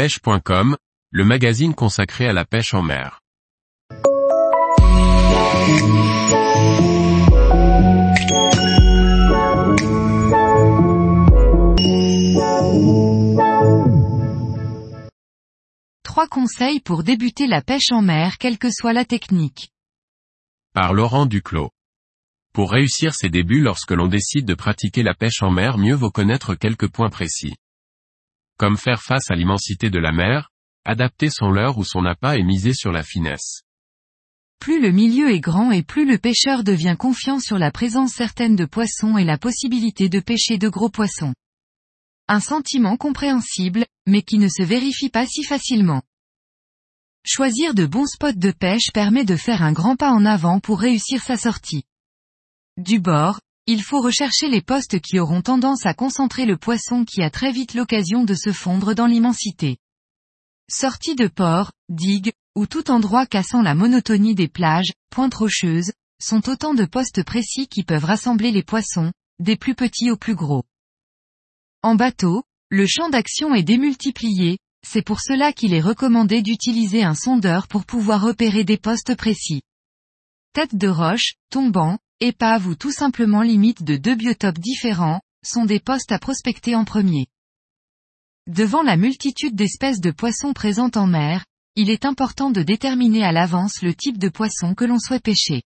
pêche.com, le magazine consacré à la pêche en mer. Trois conseils pour débuter la pêche en mer quelle que soit la technique. Par Laurent Duclos. Pour réussir ses débuts lorsque l'on décide de pratiquer la pêche en mer mieux vaut connaître quelques points précis. Comme faire face à l'immensité de la mer, adapter son leurre ou son appât et miser sur la finesse. Plus le milieu est grand et plus le pêcheur devient confiant sur la présence certaine de poissons et la possibilité de pêcher de gros poissons. Un sentiment compréhensible, mais qui ne se vérifie pas si facilement. Choisir de bons spots de pêche permet de faire un grand pas en avant pour réussir sa sortie. Du bord, il faut rechercher les postes qui auront tendance à concentrer le poisson qui a très vite l'occasion de se fondre dans l'immensité. Sortie de port, digue, ou tout endroit cassant la monotonie des plages, pointes rocheuses, sont autant de postes précis qui peuvent rassembler les poissons, des plus petits aux plus gros. En bateau, le champ d'action est démultiplié, c'est pour cela qu'il est recommandé d'utiliser un sondeur pour pouvoir repérer des postes précis. Tête de roche, tombant, épave ou tout simplement limite de deux biotopes différents, sont des postes à prospecter en premier. Devant la multitude d'espèces de poissons présentes en mer, il est important de déterminer à l'avance le type de poisson que l'on souhaite pêcher.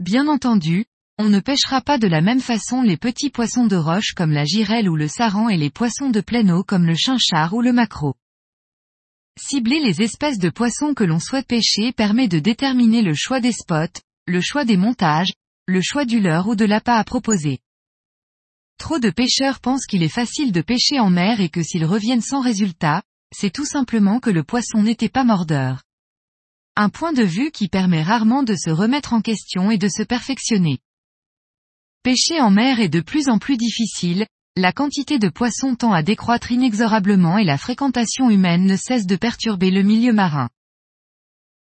Bien entendu, on ne pêchera pas de la même façon les petits poissons de roche comme la girelle ou le saran et les poissons de pleine eau comme le chinchard ou le maquereau. Cibler les espèces de poissons que l'on souhaite pêcher permet de déterminer le choix des spots, le choix des montages, le choix du leurre ou de l'appât à proposer. Trop de pêcheurs pensent qu'il est facile de pêcher en mer et que s'ils reviennent sans résultat, c'est tout simplement que le poisson n'était pas mordeur. Un point de vue qui permet rarement de se remettre en question et de se perfectionner. Pêcher en mer est de plus en plus difficile, la quantité de poissons tend à décroître inexorablement et la fréquentation humaine ne cesse de perturber le milieu marin.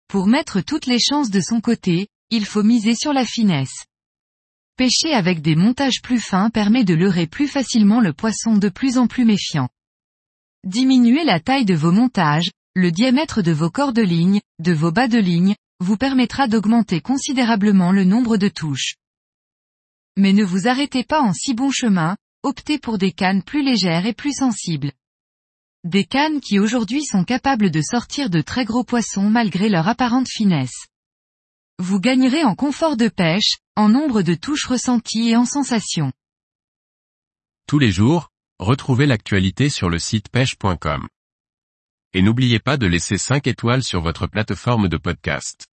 Pour mettre toutes les chances de son côté, il faut miser sur la finesse. Pêcher avec des montages plus fins permet de leurrer plus facilement le poisson de plus en plus méfiant. Diminuer la taille de vos montages, le diamètre de vos corps de ligne, de vos bas de ligne, vous permettra d'augmenter considérablement le nombre de touches. Mais ne vous arrêtez pas en si bon chemin, optez pour des cannes plus légères et plus sensibles. Des cannes qui aujourd'hui sont capables de sortir de très gros poissons malgré leur apparente finesse. Vous gagnerez en confort de pêche, en nombre de touches ressenties et en sensations. Tous les jours, retrouvez l'actualité sur le site pêche.com. Et n'oubliez pas de laisser 5 étoiles sur votre plateforme de podcast.